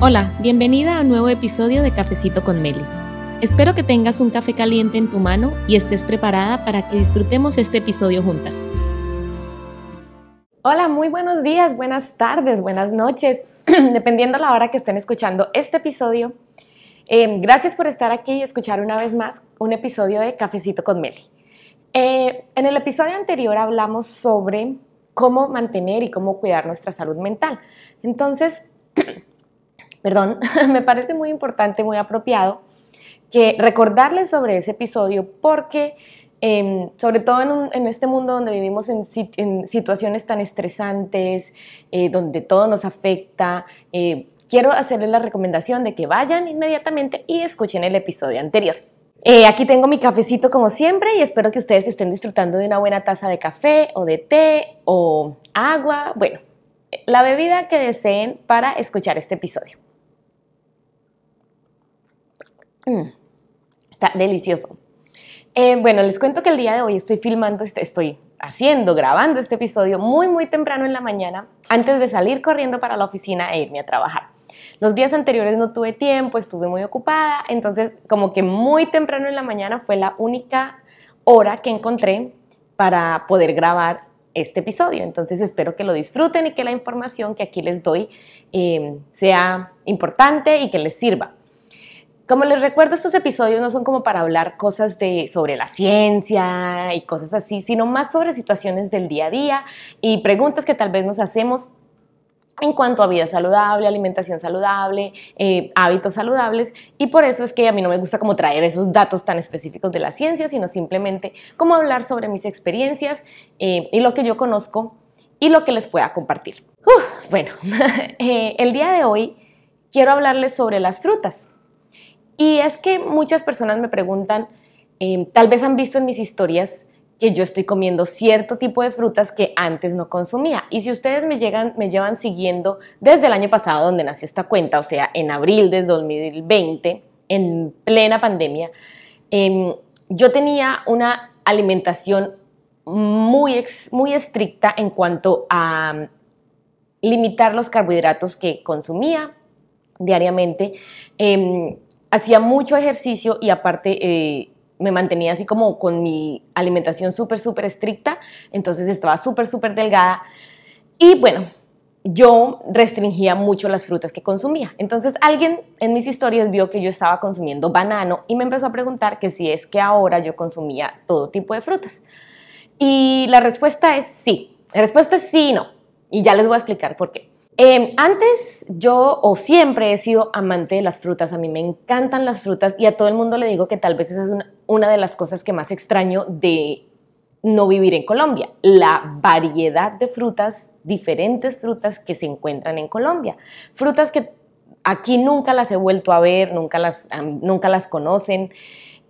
Hola, bienvenida a un nuevo episodio de Cafecito con Meli. Espero que tengas un café caliente en tu mano y estés preparada para que disfrutemos este episodio juntas. Hola, muy buenos días, buenas tardes, buenas noches, dependiendo la hora que estén escuchando este episodio. Eh, gracias por estar aquí y escuchar una vez más un episodio de Cafecito con Meli. Eh, en el episodio anterior hablamos sobre cómo mantener y cómo cuidar nuestra salud mental. Entonces, perdón, me parece muy importante, muy apropiado que recordarles sobre ese episodio porque em, sobre todo en, este mundo donde vivimos en, situaciones tan estresantes, eh, donde todo nos afecta, eh, quiero hacerles la recomendación de que vayan inmediatamente y escuchen el episodio anterior. Eh, aquí tengo mi cafecito como siempre y espero que ustedes estén disfrutando de una buena taza de café o de té o agua, bueno, la bebida que deseen para escuchar este episodio. Mm, está delicioso. Eh, bueno, les cuento que el día de hoy estoy filmando, estoy haciendo, grabando este episodio muy, muy temprano en la mañana, antes de salir corriendo para la oficina e irme a trabajar. Los días anteriores no tuve tiempo, estuve muy ocupada, entonces como que muy temprano en la mañana fue la única hora que encontré para poder grabar este episodio. Entonces espero que lo disfruten y que la información que aquí les doy eh, sea importante y que les sirva. Como les recuerdo, estos episodios no son como para hablar cosas de, sobre la ciencia y cosas así, sino más sobre situaciones del día a día y preguntas que tal vez nos hacemos en cuanto a vida saludable, alimentación saludable, eh, hábitos saludables y por eso es que a mí no me gusta como traer esos datos tan específicos de la ciencia, sino simplemente como hablar sobre mis experiencias eh, y lo que yo conozco y lo que les pueda compartir. bueno, eh, el día de hoy quiero hablarles sobre las frutas. Y es que muchas personas me preguntan, em, tal vez han visto en mis historias que yo estoy comiendo cierto tipo de frutas que antes no consumía. Y si ustedes me, llegan, me llevan siguiendo desde el año pasado, donde nació esta cuenta, o sea, en abril de 2020, en plena pandemia, em, yo tenía una alimentación muy, muy estricta en cuanto a mm, limitar los carbohidratos que consumía diariamente. Em, hacía mucho ejercicio y aparte eh, me mantenía así como con mi alimentación súper, súper estricta, entonces estaba súper, súper delgada. Y bueno, yo restringía mucho las frutas que consumía. Entonces alguien en mis historias vio que yo estaba consumiendo banano y me empezó a preguntar que si es que ahora yo consumía todo tipo de frutas. Y la respuesta es sí. La respuesta es sí y no. Y ya les voy a explicar por qué. Em, antes yo o siempre he sido amante de las frutas, a mí me encantan las frutas y a todo el mundo le digo que tal vez esa es una, de las cosas que más extraño de no vivir en Colombia, la variedad de frutas, diferentes frutas que se encuentran en Colombia, frutas que aquí nunca las he vuelto a ver, nunca las, nunca las conocen.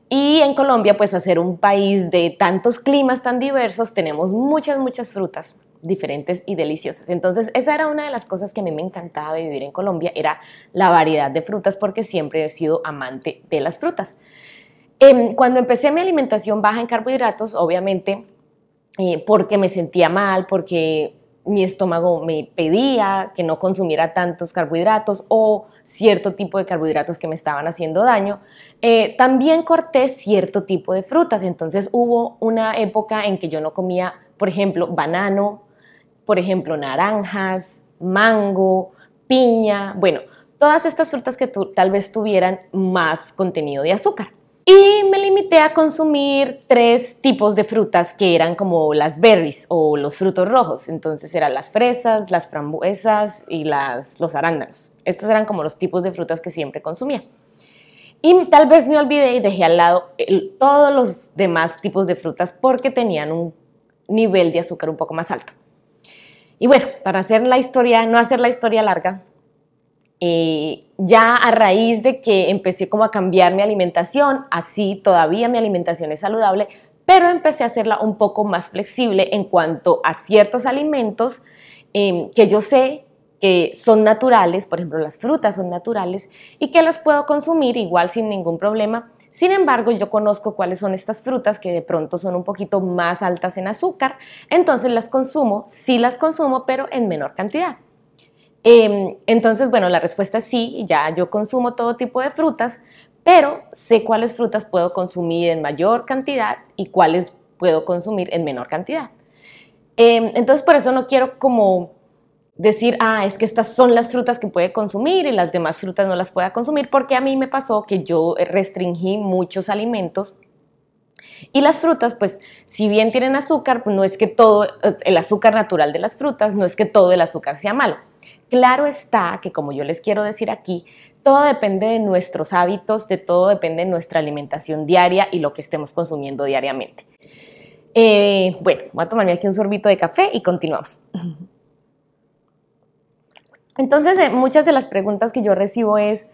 Y en Colombia, pues a ser un país de tantos climas tan diversos, tenemos muchas, muchas frutas diferentes y deliciosas. Entonces, esa era una de las cosas que a mí me encantaba de vivir en Colombia, era la variedad de frutas, porque siempre he sido amante de las frutas. Em, cuando empecé mi alimentación baja en carbohidratos, obviamente, eh, porque me sentía mal, porque mi estómago me pedía que no consumiera tantos carbohidratos o cierto tipo de carbohidratos que me estaban haciendo daño, eh, también corté cierto tipo de frutas. Entonces hubo una época en que yo no comía, por ejemplo, banano, por ejemplo, naranjas, mango, piña, bueno, todas estas frutas que tal vez tuvieran más contenido de azúcar. Y me limité a consumir tres tipos de frutas que eran como las berries o los frutos rojos. Entonces eran las fresas, las frambuesas y las, los arándanos. Estos eran como los tipos de frutas que siempre consumía. Y tal vez me olvidé y dejé al lado todos los demás tipos de frutas porque tenían un nivel de azúcar un poco más alto. Y bueno, para hacer la historia, no hacer la historia larga, eh, ya a raíz de que empecé como a cambiar mi alimentación, así todavía mi alimentación es saludable, pero empecé a hacerla un poco más flexible en cuanto a ciertos alimentos em, que yo sé que son naturales, por ejemplo las frutas son naturales y que las puedo consumir igual sin ningún problema sin embargo, yo conozco cuáles son estas frutas que de pronto son un poquito más altas en azúcar, entonces las consumo, sí las consumo, pero en menor cantidad. Em, entonces, bueno, la respuesta es sí, ya yo consumo todo tipo de frutas, pero sé cuáles frutas puedo consumir en mayor cantidad y cuáles puedo consumir en menor cantidad. Em, entonces, por eso no quiero como decir, ah, es que estas son las frutas que puede consumir y las demás frutas no las pueda consumir, porque a mí me pasó que yo restringí muchos alimentos y las frutas, pues, si bien tienen azúcar, no es que todo, el azúcar natural de las frutas, no es que todo el azúcar sea malo. Claro está que, como yo les quiero decir aquí, todo depende de nuestros hábitos, de todo depende de nuestra alimentación diaria y lo que estemos consumiendo diariamente. Eh, bueno, voy a tomarme aquí un sorbito de café y continuamos. Entonces, eh, muchas de las preguntas que yo recibo es,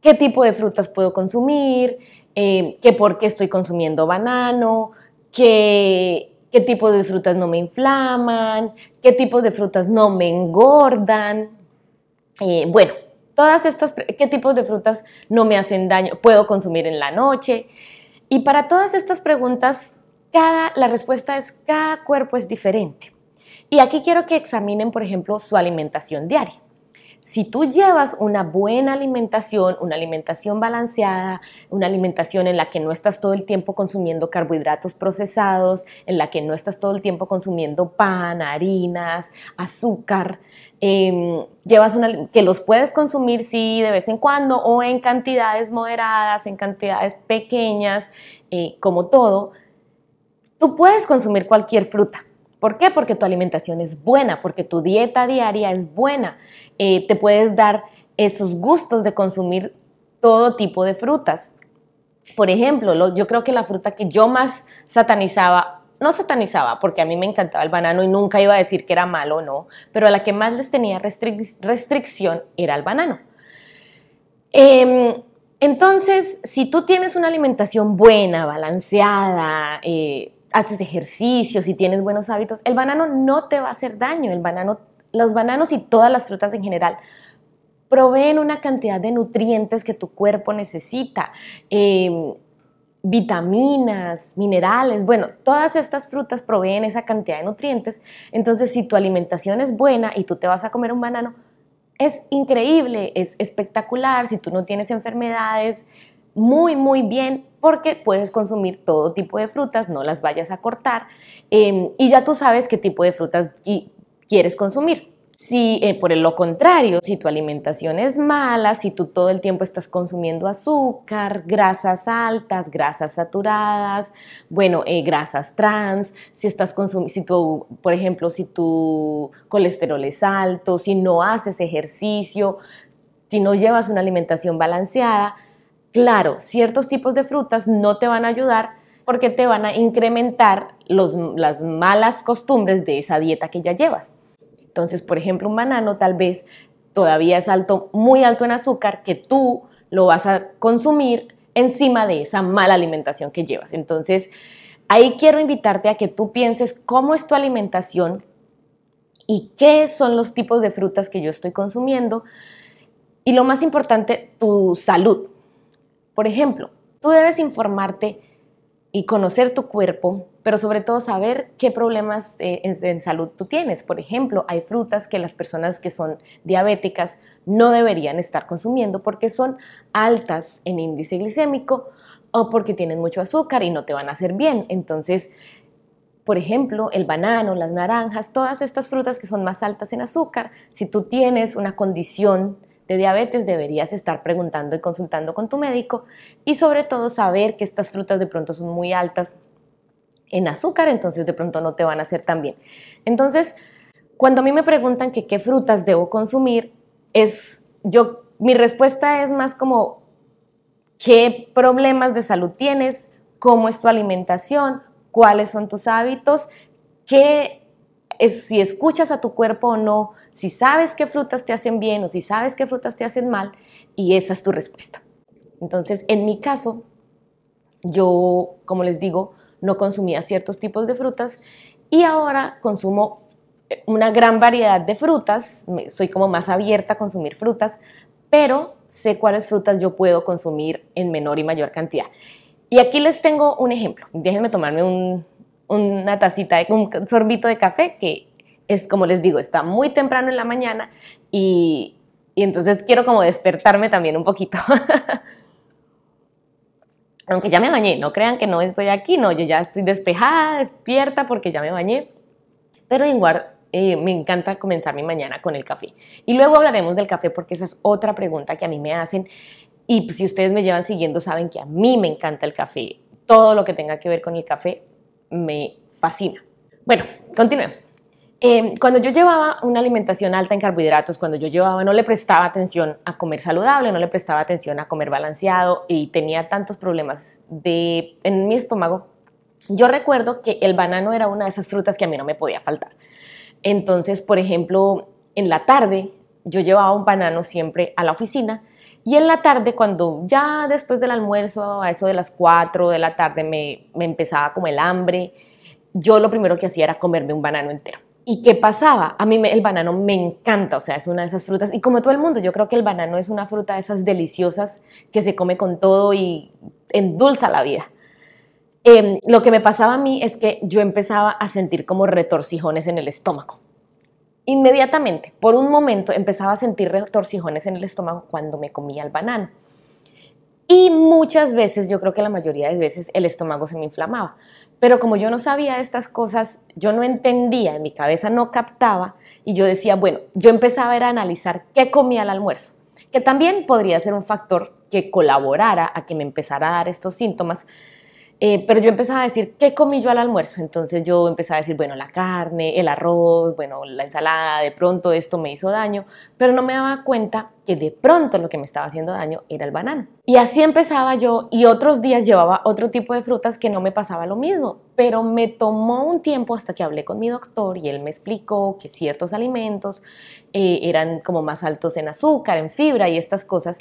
¿qué tipo de frutas puedo consumir? Eh, ¿Qué por qué estoy consumiendo banano? ¿Qué, ¿Qué tipo de frutas no me inflaman? ¿Qué tipos de frutas no me engordan? Eh, bueno, todas estas, ¿qué tipos de frutas no me hacen daño? ¿Puedo consumir en la noche? Y para todas estas preguntas, cada, la respuesta es cada cuerpo es diferente. Y aquí quiero que examinen, por ejemplo, su alimentación diaria. Si tú llevas una buena alimentación, una alimentación balanceada, una alimentación en la que no estás todo el tiempo consumiendo carbohidratos procesados, en la que no estás todo el tiempo consumiendo pan, harinas, azúcar, em, llevas una que los puedes consumir sí de vez en cuando o en cantidades moderadas, en cantidades pequeñas, eh, como todo, tú puedes consumir cualquier fruta ¿Por qué? Porque tu alimentación es buena, porque tu dieta diaria es buena. Eh, te puedes dar esos gustos de consumir todo tipo de frutas. Por ejemplo, yo creo que la fruta que yo más satanizaba, no satanizaba, porque a mí me encantaba el banano y nunca iba a decir que era malo o no, pero a la que más les tenía restricción era el banano. Em, entonces, si tú tienes una alimentación buena, balanceada, eh, haces ejercicio, si tienes buenos hábitos, el banano no te va a hacer daño. El banano, los bananos y todas las frutas en general proveen una cantidad de nutrientes que tu cuerpo necesita. Em, vitaminas, minerales, bueno, todas estas frutas proveen esa cantidad de nutrientes. Entonces, si tu alimentación es buena y tú te vas a comer un banano, es increíble, es espectacular. Si tú no tienes enfermedades, muy, muy bien porque puedes consumir todo tipo de frutas, no las vayas a cortar em, y ya tú sabes qué tipo de frutas quieres consumir. Si eh, por lo contrario, si tu alimentación es mala, si tú todo el tiempo estás consumiendo azúcar, grasas altas, grasas saturadas, bueno, eh, grasas trans, si estás consumiendo, si tú, por ejemplo, si tu colesterol es alto, si no haces ejercicio, si no llevas una alimentación balanceada, Claro, ciertos tipos de frutas no te van a ayudar porque te van a incrementar las malas costumbres de esa dieta que ya llevas. Entonces, por ejemplo, un banano tal vez todavía es alto, muy alto en azúcar, que tú lo vas a consumir encima de esa mala alimentación que llevas. Entonces, ahí quiero invitarte a que tú pienses cómo es tu alimentación y qué son los tipos de frutas que yo estoy consumiendo. Y lo más importante, tu salud. Por ejemplo, tú debes informarte y conocer tu cuerpo, pero sobre todo saber qué problemas eh, en, salud tú tienes. Por ejemplo, hay frutas que las personas que son diabéticas no deberían estar consumiendo porque son altas en índice glicémico o porque tienen mucho azúcar y no te van a hacer bien. Entonces, por ejemplo, el banano, las naranjas, todas estas frutas que son más altas en azúcar, si tú tienes una condición de diabetes deberías estar preguntando y consultando con tu médico y sobre todo saber que estas frutas de pronto son muy altas en azúcar, entonces de pronto no te van a hacer tan bien. Entonces, cuando a mí me preguntan que qué frutas debo consumir, es yo mi respuesta es más como qué problemas de salud tienes, cómo es tu alimentación, cuáles son tus hábitos, qué si escuchas a tu cuerpo o no, si sabes qué frutas te hacen bien o si sabes qué frutas te hacen mal, y esa es tu respuesta. Entonces, en mi caso, yo, como les digo, no consumía ciertos tipos de frutas y ahora consumo eh, una gran variedad de frutas, soy como más abierta a consumir frutas, pero sé cuáles frutas yo puedo consumir en menor y mayor cantidad. Y aquí les tengo un ejemplo. Déjenme tomarme una tacita, de, un sorbito de café que es como les digo, está muy temprano en la mañana y, y entonces quiero como despertarme también un poquito. Aunque ya me bañé, no crean que no estoy aquí, no, yo ya estoy despejada, despierta porque ya me bañé, pero igual eh, me encanta comenzar mi mañana con el café. Y luego hablaremos del café porque esa es otra pregunta que a mí me hacen y si ustedes me llevan siguiendo saben que a mí me encanta el café, todo lo que tenga que ver con el café me fascina. Bueno, continuemos. Em, cuando yo llevaba una alimentación alta en carbohidratos, cuando yo llevaba, no le prestaba atención a comer saludable, no le prestaba atención a comer balanceado y tenía tantos problemas de, en mi estómago, yo recuerdo que el banano era una de esas frutas que a mí no me podía faltar. Entonces, por ejemplo, en la tarde yo llevaba un banano siempre a la oficina y en la tarde, cuando ya después del almuerzo, a eso de las 4 de la tarde, me, me empezaba como el hambre, yo lo primero que hacía era comerme un banano entero. ¿Y qué pasaba? A mí el banano me encanta, o sea, es una de esas frutas, y como todo el mundo, yo creo que el banano es una fruta de esas deliciosas que se come con todo y endulza la vida. Em, lo que me pasaba a mí es que yo empezaba a sentir como retorcijones en el estómago. Inmediatamente, por un momento, empezaba a sentir retorcijones en el estómago cuando me comía el banano. Y muchas veces, yo creo que la mayoría de veces, el estómago se me inflamaba. Pero como yo no sabía estas cosas, yo no entendía, en mi cabeza no captaba y yo decía, bueno, yo empezaba a, analizar qué comía al almuerzo, que también podría ser un factor que colaborara a que me empezara a dar estos síntomas, eh, pero yo empezaba a decir, ¿qué comí yo al almuerzo? Entonces yo empezaba a decir, bueno, la carne, el arroz, bueno, la ensalada, de pronto esto me hizo daño, pero no me daba cuenta que de pronto lo que me estaba haciendo daño era el banano. Y así empezaba yo y otros días llevaba otro tipo de frutas que no me pasaba lo mismo, pero me tomó un tiempo hasta que hablé con mi doctor y él me explicó que ciertos alimentos eh, eran como más altos en azúcar, en fibra y estas cosas,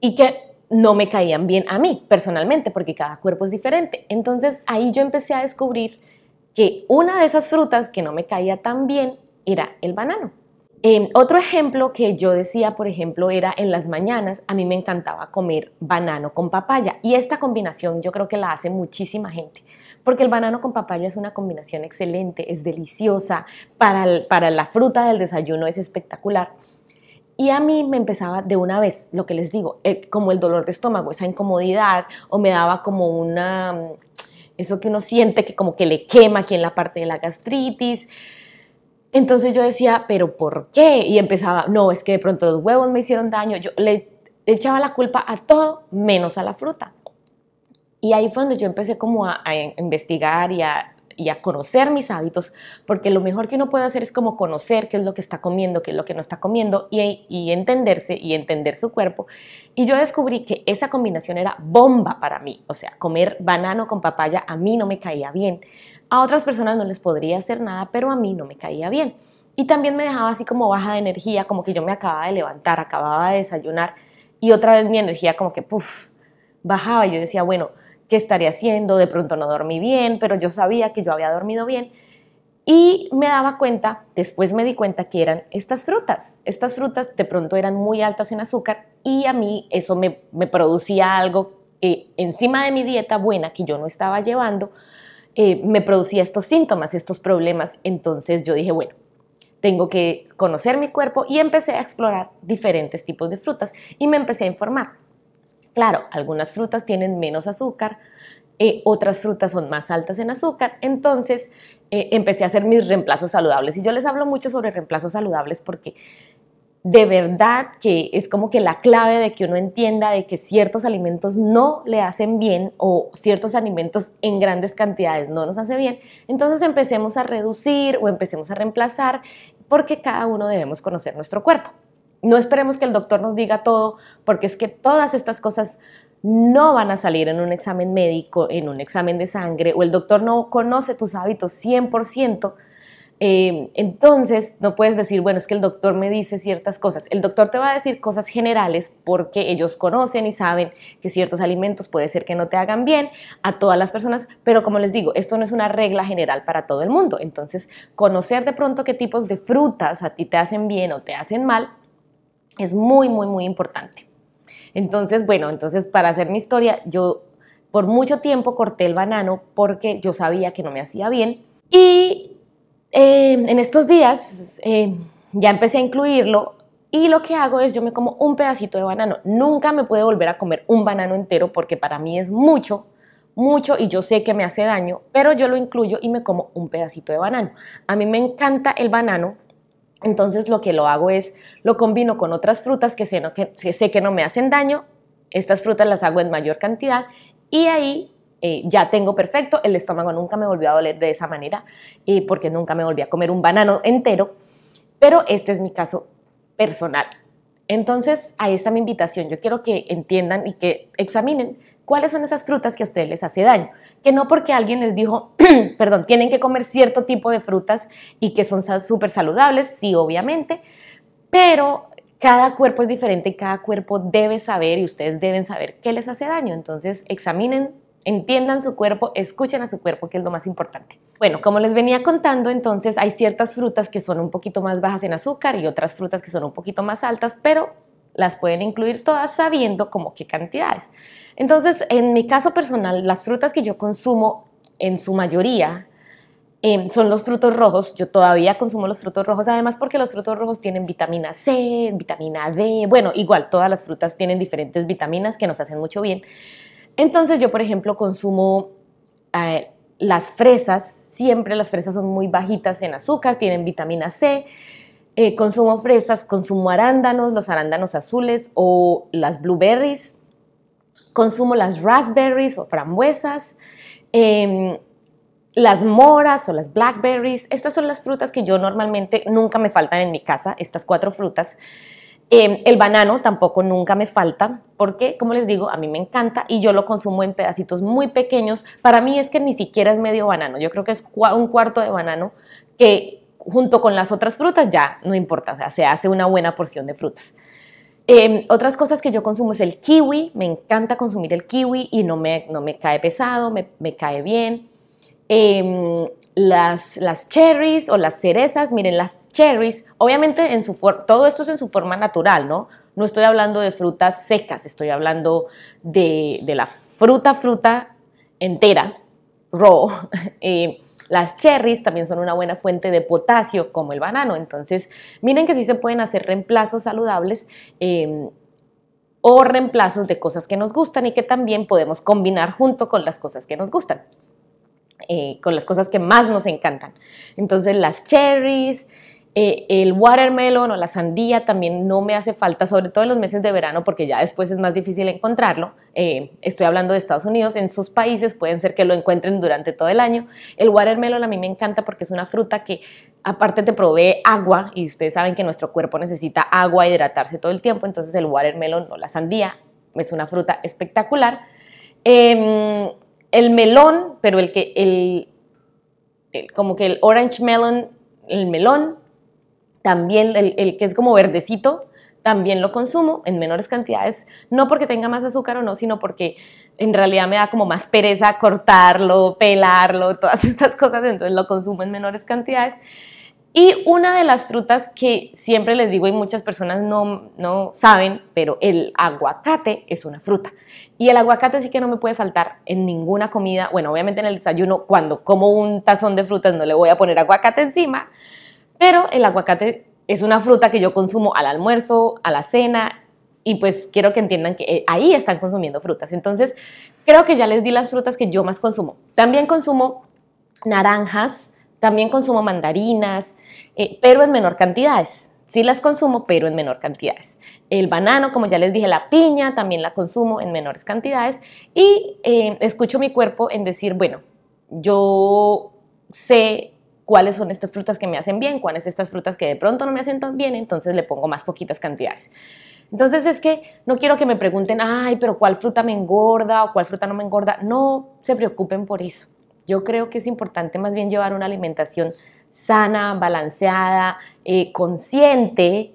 y que no me caían bien a mí personalmente, porque cada cuerpo es diferente. Entonces ahí yo empecé a descubrir que una de esas frutas que no me caía tan bien era el banano. Em, otro ejemplo que yo decía, por ejemplo, era en las mañanas, a mí me encantaba comer banano con papaya. Y esta combinación yo creo que la hace muchísima gente, porque el banano con papaya es una combinación excelente, es deliciosa, para, para la fruta del desayuno es espectacular. Y a mí me empezaba de una vez, lo que les digo, eh, como el dolor de estómago, esa incomodidad, o me daba como una, mm, eso que uno siente que como que le quema aquí en la parte de la gastritis. Entonces yo decía, pero ¿por qué? Y empezaba, no, es que de pronto los huevos me hicieron daño. Yo le echaba la culpa a todo menos a la fruta. Y ahí fue donde yo empecé como a investigar y a y a conocer mis hábitos, porque lo mejor que uno puede hacer es como conocer qué es lo que está comiendo, qué es lo que no está comiendo y, entenderse y entender su cuerpo. Y yo descubrí que esa combinación era bomba para mí, o sea, comer banano con papaya a mí no me caía bien. A otras personas no les podría hacer nada, pero a mí no me caía bien. Y también me dejaba así como baja de energía, como que yo me acababa de levantar, acababa de desayunar y otra vez mi energía como que, puff, bajaba y yo decía, bueno, qué estaría haciendo, de pronto no dormí bien, pero yo sabía que yo había dormido bien. Y me daba cuenta, después me di cuenta que eran estas frutas. Estas frutas de pronto eran muy altas en azúcar y a mí eso me, producía algo encima de mi dieta buena que yo no estaba llevando, eh, me producía estos síntomas, estos problemas. Entonces yo dije, bueno, tengo que conocer mi cuerpo y empecé a explorar diferentes tipos de frutas y me empecé a informar. Claro, algunas frutas tienen menos azúcar, eh, otras frutas son más altas en azúcar, entonces eh, empecé a hacer mis reemplazos saludables. Y yo les hablo mucho sobre reemplazos saludables porque de verdad que es como que la clave de que uno entienda de que ciertos alimentos no le hacen bien o ciertos alimentos en grandes cantidades no nos hace bien, entonces empecemos a reducir o empecemos a reemplazar porque cada uno debemos conocer nuestro cuerpo. No esperemos que el doctor nos diga todo, porque es que todas estas cosas no van a salir en un examen médico, en un examen de sangre, o el doctor no conoce tus hábitos 100%. Eh, entonces, no puedes decir, bueno, es que el doctor me dice ciertas cosas. El doctor te va a decir cosas generales porque ellos conocen y saben que ciertos alimentos puede ser que no te hagan bien a todas las personas, pero como les digo, esto no es una regla general para todo el mundo. Entonces, conocer de pronto qué tipos de frutas a ti te hacen bien o te hacen mal es muy, muy, muy importante. Entonces, bueno, entonces para hacer mi historia, yo por mucho tiempo corté el banano porque yo sabía que no me hacía bien y Eh, en estos días eh, ya empecé a incluirlo y lo que hago es yo me como un pedacito de banano. Nunca me puedo volver a comer un banano entero porque para mí es mucho, mucho y yo sé que me hace daño, pero yo lo incluyo y me como un pedacito de banano. A mí me encanta el banano, entonces lo que lo hago es lo combino con otras frutas que sé, que, no me hacen daño. Estas frutas las hago en mayor cantidad y ahí eh, ya tengo perfecto, el estómago nunca me volvió a doler de esa manera, eh, porque nunca me volví a comer un banano entero, pero este es mi caso personal. Entonces, ahí está mi invitación. Yo quiero que entiendan y que examinen cuáles son esas frutas que a ustedes les hace daño. Que no porque alguien les dijo, perdón, tienen que comer cierto tipo de frutas y que son súper saludables, sí, obviamente, pero cada cuerpo es diferente cada cuerpo debe saber y ustedes deben saber qué les hace daño. Entonces, examinen entiendan su cuerpo, escuchen a su cuerpo, que es lo más importante. Bueno, como les venía contando, entonces hay ciertas frutas que son un poquito más bajas en azúcar y otras frutas que son un poquito más altas, pero las pueden incluir todas sabiendo como qué cantidades. Entonces, en mi caso personal, las frutas que yo consumo en su mayoría em, son los frutos rojos. Yo todavía consumo los frutos rojos, además porque los frutos rojos tienen vitamina C, vitamina D. Bueno, igual todas las frutas tienen diferentes vitaminas que nos hacen mucho bien. Entonces yo, por ejemplo, consumo eh, las fresas, siempre las fresas son muy bajitas en azúcar, tienen vitamina C. Eh, consumo fresas, consumo arándanos, los arándanos azules o las blueberries. Consumo las raspberries o frambuesas. Em, las moras o las blackberries, estas son las frutas que yo normalmente nunca me faltan en mi casa, estas cuatro frutas. Em, el banano tampoco nunca me falta porque, como les digo, a mí me encanta y yo lo consumo en pedacitos muy pequeños. Para mí es que ni siquiera es medio banano, yo creo que es un cuarto de banano que junto con las otras frutas ya no importa, o sea, se hace una buena porción de frutas. Em, otras cosas que yo consumo es el kiwi, me encanta consumir el kiwi y no me, no me cae pesado, me, me cae bien. Eh, las, las cherries o las cerezas, miren, las cherries, obviamente en su todo esto es en su forma natural, ¿no? No estoy hablando de frutas secas, estoy hablando de, de la fruta, fruta entera, raw. Eh, las cherries también son una buena fuente de potasio, como el banano. Entonces, miren que sí se pueden hacer reemplazos saludables em, o reemplazos de cosas que nos gustan y que también podemos combinar junto con las cosas que nos gustan. Eh, con las cosas que más nos encantan. Entonces las cherries, eh, el watermelon o la sandía también no me hace falta, sobre todo en los meses de verano, porque ya después es más difícil encontrarlo. Eh, estoy hablando de Estados Unidos, en sus países pueden ser que lo encuentren durante todo el año. El watermelon a mí me encanta porque es una fruta que aparte te provee agua y ustedes saben que nuestro cuerpo necesita agua, hidratarse todo el tiempo, entonces el watermelon o la sandía es una fruta espectacular. Em, el melón, pero el que, el, como que el orange melon, el melón, también el, que es como verdecito, también lo consumo en menores cantidades, no porque tenga más azúcar o no, sino porque en realidad me da como más pereza cortarlo, pelarlo, todas estas cosas, entonces lo consumo en menores cantidades. Y una de las frutas que siempre les digo y muchas personas no, no saben, pero el aguacate es una fruta. Y el aguacate sí que no me puede faltar en ninguna comida. Bueno, obviamente en el desayuno, cuando como un tazón de frutas no le voy a poner aguacate encima, pero el aguacate es una fruta que yo consumo al almuerzo, a la cena, y pues quiero que entiendan que eh, ahí están consumiendo frutas. Entonces, creo que ya les di las frutas que yo más consumo. También consumo naranjas, también consumo mandarinas, eh, pero en menor cantidades. Sí las consumo, pero en menor cantidades. El banano, como ya les dije, la piña también la consumo en menores cantidades y eh, escucho mi cuerpo en decir, bueno, yo sé cuáles son estas frutas que me hacen bien, cuáles estas frutas que de pronto no me hacen tan bien, entonces le pongo más poquitas cantidades. Entonces es que no quiero que me pregunten, ay, pero ¿cuál fruta me engorda o cuál fruta no me engorda? No se preocupen por eso. Yo creo que es importante más bien llevar una alimentación sana, balanceada, eh, consciente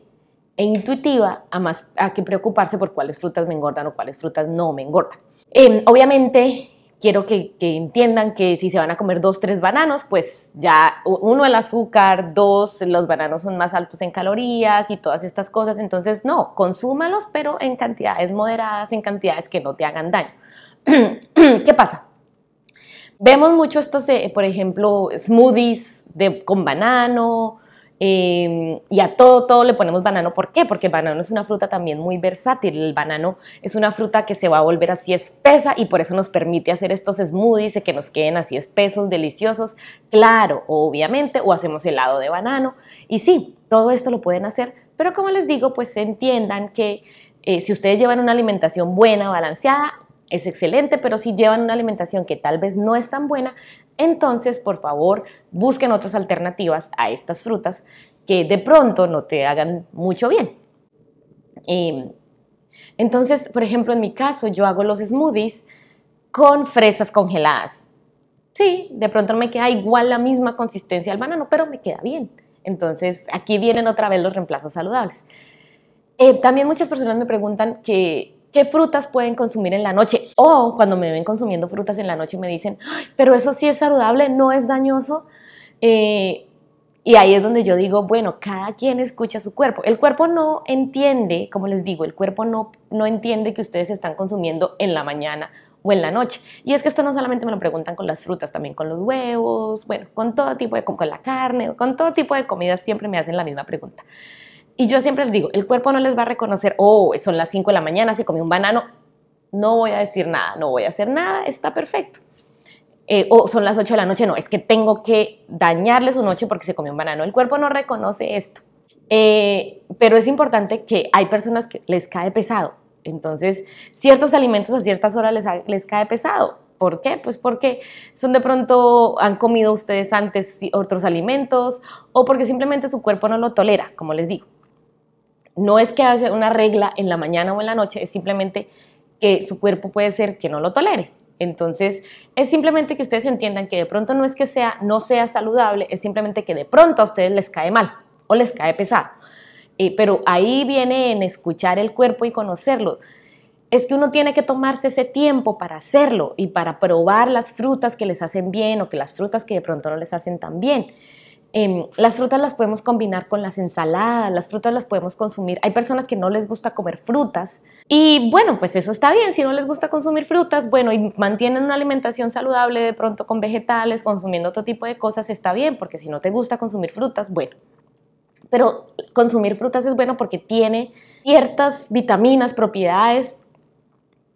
e intuitiva, a, más, a que preocuparse por cuáles frutas me engordan o cuáles frutas no me engordan. Em, obviamente, quiero que, que, entiendan que si se van a comer dos, tres bananos, pues ya uno el azúcar, dos los bananos son más altos en calorías y todas estas cosas. Entonces, no, consúmalos, pero en cantidades moderadas, en cantidades que no te hagan daño. ¿Qué pasa? Vemos mucho estos, eh, por ejemplo, smoothies de, con banano, Em, y a todo, todo le ponemos banano. ¿Por qué? Porque banano es una fruta también muy versátil. El banano es una fruta que se va a volver así espesa y por eso nos permite hacer estos smoothies que nos queden así espesos, deliciosos. Claro, obviamente, o hacemos helado de banano. Y sí, todo esto lo pueden hacer, pero como les digo, pues entiendan que eh, si ustedes llevan una alimentación buena, balanceada, es excelente, pero si llevan una alimentación que tal vez no es tan buena, entonces por favor busquen otras alternativas a estas frutas que de pronto no te hagan mucho bien. Em, entonces, por ejemplo, en mi caso yo hago los smoothies con fresas congeladas. Sí, de pronto me queda igual la misma consistencia al banano, pero me queda bien. Entonces, aquí vienen otra vez los reemplazos saludables. Eh, también muchas personas me preguntan que qué frutas pueden consumir en la noche. O cuando me ven consumiendo frutas en la noche me dicen, pero eso sí es saludable, no es dañoso. Eh, y ahí es donde yo digo, bueno, cada quien escucha su cuerpo. El cuerpo no entiende, como les digo, el cuerpo no, no entiende que ustedes están consumiendo en la mañana o en la noche. Y es que esto no solamente me lo preguntan con las frutas, también con los huevos, bueno, con todo tipo de, con la carne, con todo tipo de comidas siempre me hacen la misma pregunta. Y yo siempre les digo, el cuerpo no les va a reconocer, oh, son las 5 de la mañana, se comió un banano, no voy a decir nada, no voy a hacer nada, está perfecto. Eh, o son las 8 de la noche, no, es que tengo que dañarle su noche porque se comió un banano. El cuerpo no reconoce esto. Eh, pero es importante que hay personas que les cae pesado. Entonces, ciertos alimentos a ciertas horas les, les cae pesado. ¿Por qué? Pues porque son de pronto, han comido ustedes antes otros alimentos o porque simplemente su cuerpo no lo tolera, como les digo. No es que hace una regla en la mañana o en la noche, es simplemente que su cuerpo puede ser que no lo tolere. Entonces, es simplemente que ustedes entiendan que de pronto no es que sea, no sea saludable, es simplemente que de pronto a ustedes les cae mal o les cae pesado. Eh, pero ahí viene en escuchar el cuerpo y conocerlo. Es que uno tiene que tomarse ese tiempo para hacerlo y para probar las frutas que les hacen bien o que las frutas que de pronto no les hacen tan bien. Em, las frutas las podemos combinar con las ensaladas, las frutas las podemos consumir. Hay personas que no les gusta comer frutas y bueno, pues eso está bien. Si no les gusta consumir frutas, bueno, y mantienen una alimentación saludable de pronto con vegetales, consumiendo otro tipo de cosas, está bien, porque si no te gusta consumir frutas, bueno. Pero consumir frutas es bueno porque tiene ciertas vitaminas, propiedades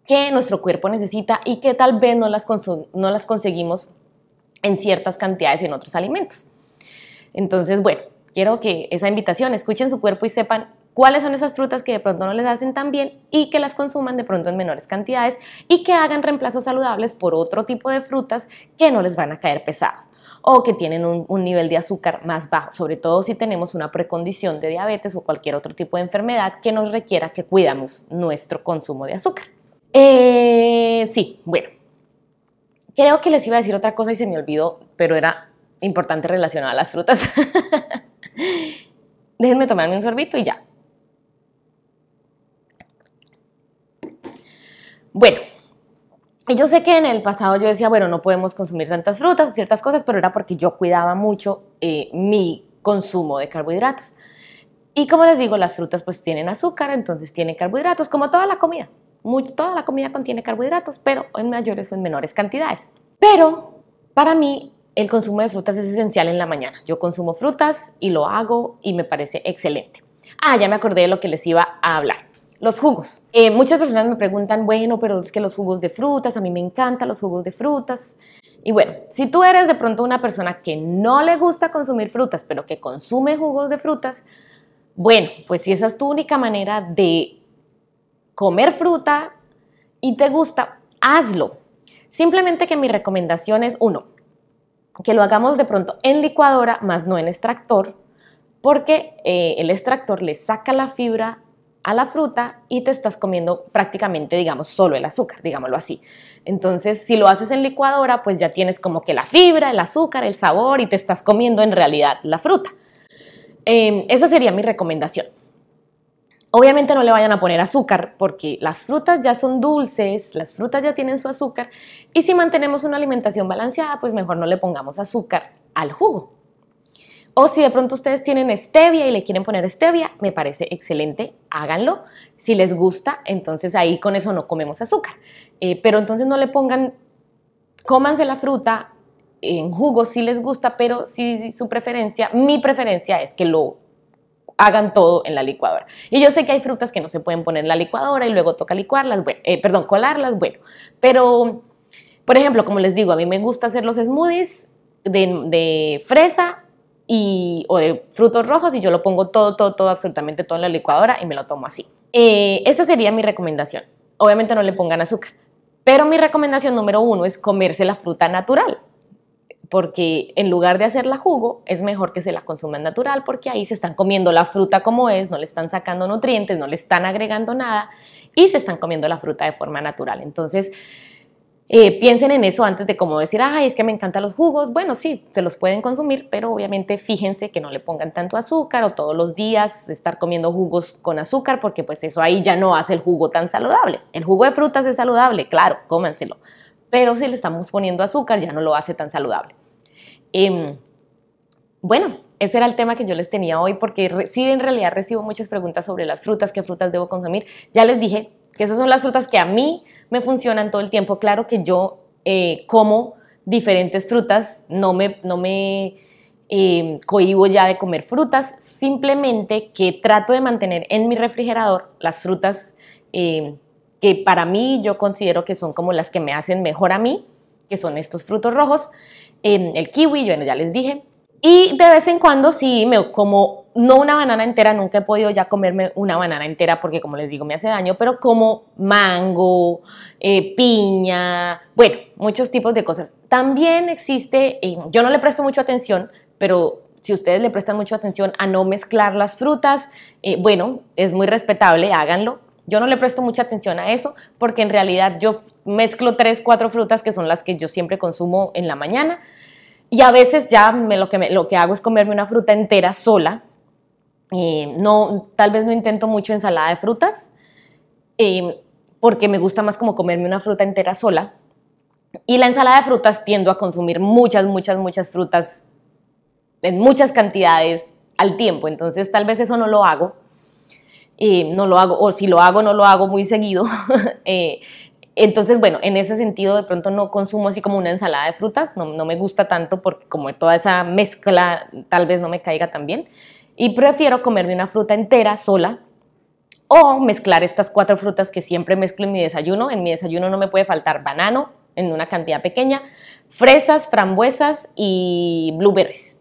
que nuestro cuerpo necesita y que tal vez no las, no las conseguimos en ciertas cantidades en otros alimentos. Entonces, bueno, quiero que esa invitación, escuchen su cuerpo y sepan cuáles son esas frutas que de pronto no les hacen tan bien y que las consuman de pronto en menores cantidades y que hagan reemplazos saludables por otro tipo de frutas que no les van a caer pesados o que tienen un, nivel de azúcar más bajo, sobre todo si tenemos una precondición de diabetes o cualquier otro tipo de enfermedad que nos requiera que cuidamos nuestro consumo de azúcar. Eh, sí, bueno, creo que les iba a decir otra cosa y se me olvidó, pero era importante relacionado a las frutas. Déjenme tomarme un sorbito y ya. Bueno, yo sé que en el pasado yo decía, bueno, no podemos consumir tantas frutas ciertas cosas, pero era porque yo cuidaba mucho eh, mi consumo de carbohidratos. Y como les digo, las frutas pues tienen azúcar, entonces tienen carbohidratos, como toda la comida. toda la comida contiene carbohidratos, pero en mayores o en menores cantidades. Pero para mí el consumo de frutas es esencial en la mañana. Yo consumo frutas y lo hago y me parece excelente. Ah, ya me acordé de lo que les iba a hablar. Los jugos. Eh, muchas personas me preguntan, bueno, pero es que los jugos de frutas, a mí me encantan los jugos de frutas. Y bueno, si tú eres de pronto una persona que no le gusta consumir frutas, pero que consume jugos de frutas, bueno, pues si esa es tu única manera de comer fruta y te gusta, hazlo. Simplemente que mi recomendación es, uno, que lo hagamos de pronto en licuadora, más no en extractor, porque eh, el extractor le saca la fibra a la fruta y te estás comiendo prácticamente, digamos, solo el azúcar, digámoslo así. Entonces, si lo haces en licuadora, pues ya tienes como que la fibra, el azúcar, el sabor y te estás comiendo en realidad la fruta. Em, esa sería mi recomendación. Obviamente no le vayan a poner azúcar porque las frutas ya son dulces, las frutas ya tienen su azúcar y si mantenemos una alimentación balanceada, pues mejor no le pongamos azúcar al jugo. O si de pronto ustedes tienen stevia y le quieren poner stevia, me parece excelente, háganlo. Si les gusta, entonces ahí con eso no comemos azúcar. Eh, pero entonces no le pongan cómanse la fruta en jugo si les gusta, pero si su preferencia, mi preferencia es que lo hagan todo en la licuadora. Y yo sé que hay frutas que no se pueden poner en la licuadora y luego toca licuarlas, bueno, eh, perdón, colarlas, bueno, pero por ejemplo, como les digo, a mí me gusta hacer los smoothies de, fresa y, o de frutos rojos y yo lo pongo todo, todo, todo, absolutamente todo en la licuadora y me lo tomo así. Eh, esa sería mi recomendación. Obviamente no le pongan azúcar, pero mi recomendación número uno es comerse la fruta natural porque en lugar de hacerla jugo, es mejor que se la consuman natural, porque ahí se están comiendo la fruta como es, no le están sacando nutrientes, no le están agregando nada y se están comiendo la fruta de forma natural. Entonces, eh, piensen en eso antes de como decir, ay, es que me encantan los jugos. Bueno, sí, se los pueden consumir, pero obviamente fíjense que no le pongan tanto azúcar o todos los días estar comiendo jugos con azúcar, porque pues eso ahí ya no hace el jugo tan saludable. El jugo de frutas es saludable, claro, cómanselo pero si le estamos poniendo azúcar ya no lo hace tan saludable. Em, bueno, ese era el tema que yo les tenía hoy porque sí, en realidad recibo muchas preguntas sobre las frutas, qué frutas debo consumir. Ya les dije que esas son las frutas que a mí me funcionan todo el tiempo. Claro que yo eh, como diferentes frutas, no me, no me eh, cohibo ya de comer frutas, simplemente que trato de mantener en mi refrigerador las frutas em, que para mí yo considero que son como las que me hacen mejor a mí, que son estos frutos rojos, el kiwi, bueno, ya les dije, y de vez en cuando sí me como, no una banana entera, nunca he podido ya comerme una banana entera porque como les digo me hace daño, pero como mango, eh, piña, bueno, muchos tipos de cosas. También existe, eh, yo no le presto mucha atención, pero si ustedes le prestan mucha atención a no mezclar las frutas, eh, bueno, es muy respetable, háganlo. Yo no le presto mucha atención a eso porque en realidad yo mezclo tres, cuatro frutas que son las que yo siempre consumo en la mañana y a veces ya me, lo, que lo que hago es comerme una fruta entera sola. Eh, no, tal vez no intento mucho ensalada de frutas eh, porque me gusta más como comerme una fruta entera sola. Y la ensalada de frutas tiendo a consumir muchas, muchas, muchas frutas en muchas cantidades al tiempo. Entonces tal vez eso no lo hago no lo hago, o si lo hago, no lo hago muy seguido. Eh, entonces, bueno, en ese sentido de pronto no consumo así como una ensalada de frutas, no, no, me gusta tanto porque como toda esa mezcla tal vez no me caiga tan bien. Y prefiero comerme una fruta entera sola o mezclar estas cuatro frutas que siempre mezclo en mi desayuno. En mi desayuno no me puede faltar banano en una cantidad pequeña, fresas, frambuesas y blueberries.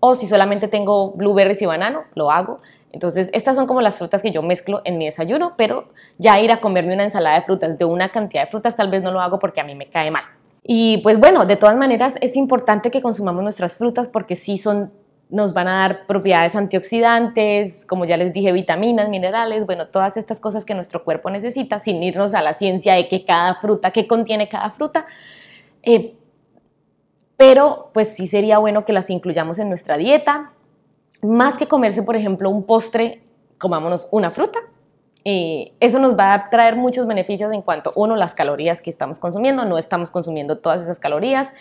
O si solamente tengo blueberries y banano, lo hago. Entonces, estas son como las frutas que yo mezclo en mi desayuno, pero ya ir a comerme una ensalada de frutas de una cantidad de frutas tal vez no lo hago porque a mí me cae mal. Y pues bueno, de todas maneras es importante que consumamos nuestras frutas porque sí son nos van a dar propiedades antioxidantes, como ya les dije, vitaminas, minerales, bueno, todas estas cosas que nuestro cuerpo necesita, sin irnos a la ciencia de que cada fruta, qué contiene cada fruta. Eh, pero pues sí sería bueno que las incluyamos en nuestra dieta, más que comerse, por ejemplo, un postre, comámonos una fruta. Eh, eso nos va a traer muchos beneficios en cuanto, uno, las calorías que estamos consumiendo, no estamos consumiendo todas esas calorías.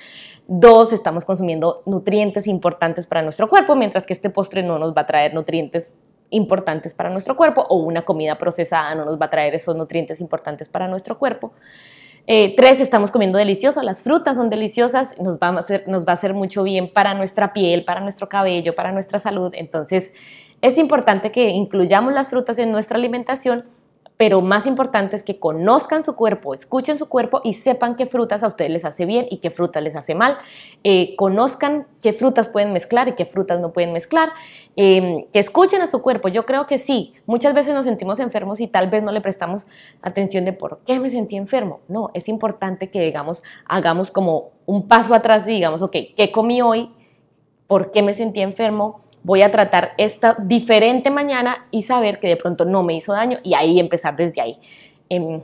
Dos, estamos consumiendo nutrientes importantes para nuestro cuerpo, mientras que este postre no nos va a traer nutrientes importantes para nuestro cuerpo o una comida procesada no nos va a traer esos nutrientes importantes para nuestro cuerpo. Eh, tres, estamos comiendo delicioso, las frutas son deliciosas, nos va, a nos va a hacer mucho bien para nuestra piel, para nuestro cabello, para nuestra salud. Entonces, es importante que incluyamos las frutas en nuestra alimentación pero más importante es que conozcan su cuerpo, escuchen su cuerpo y sepan qué frutas a ustedes les hace bien y qué frutas les hace mal. Eh, conozcan qué frutas pueden mezclar y qué frutas no pueden mezclar. Em, que escuchen a su cuerpo. Yo creo que sí, muchas veces nos sentimos enfermos y tal vez no le prestamos atención de por qué me sentí enfermo. No, es importante que digamos, hagamos como un paso atrás y digamos, ok, ¿qué comí hoy? ¿Por qué me sentí enfermo? Voy a tratar esta diferente mañana y saber que de pronto no me hizo daño y ahí empezar desde ahí. Em,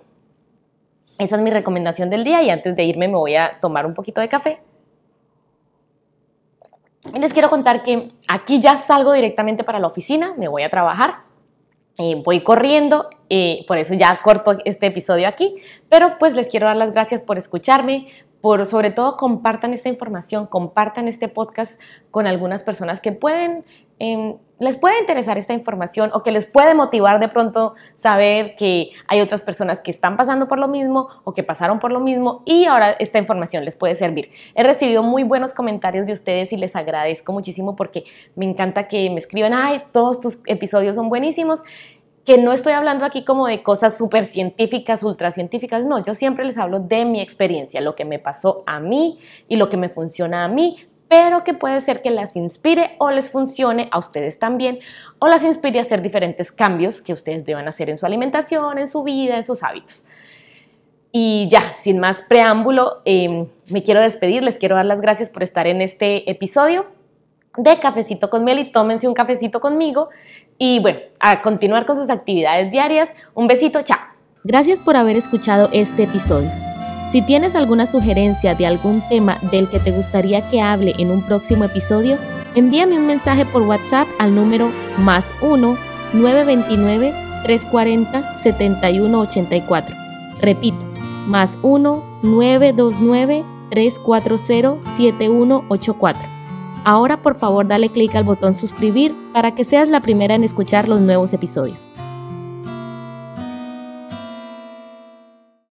esa es mi recomendación del día y antes de irme me voy a tomar un poquito de café. Les quiero contar que aquí ya salgo directamente para la oficina, me voy a trabajar, eh, voy corriendo, eh, por eso ya corto este episodio aquí, pero pues les quiero dar las gracias por escucharme, por sobre todo compartan esta información, compartan este podcast con algunas personas que pueden em, les puede interesar esta información o que les puede motivar de pronto saber que hay otras personas que están pasando por lo mismo o que pasaron por lo mismo y ahora esta información les puede servir. He recibido muy buenos comentarios de ustedes y les agradezco muchísimo porque me encanta que me escriban, ay, todos tus episodios son buenísimos que no estoy hablando aquí como de cosas súper científicas, ultracientíficas, no, yo siempre les hablo de mi experiencia, lo que me pasó a mí y lo que me funciona a mí, pero que puede ser que las inspire o les funcione a ustedes también, o las inspire a hacer diferentes cambios que ustedes deban hacer en su alimentación, en su vida, en sus hábitos. Y ya, sin más preámbulo, em, me quiero despedir, les quiero dar las gracias por estar en este episodio de Cafecito con Miel y tómense un cafecito conmigo y bueno, a continuar con sus actividades diarias. Un besito, chao. Gracias por haber escuchado este episodio. Si tienes alguna sugerencia de algún tema del que te gustaría que hable en un próximo episodio, envíame un mensaje por WhatsApp al número más 1 929 340 7184. Repito, más 1 929 340 7184. Ahora por favor dale clic al botón suscribir para que seas la primera en escuchar los nuevos episodios.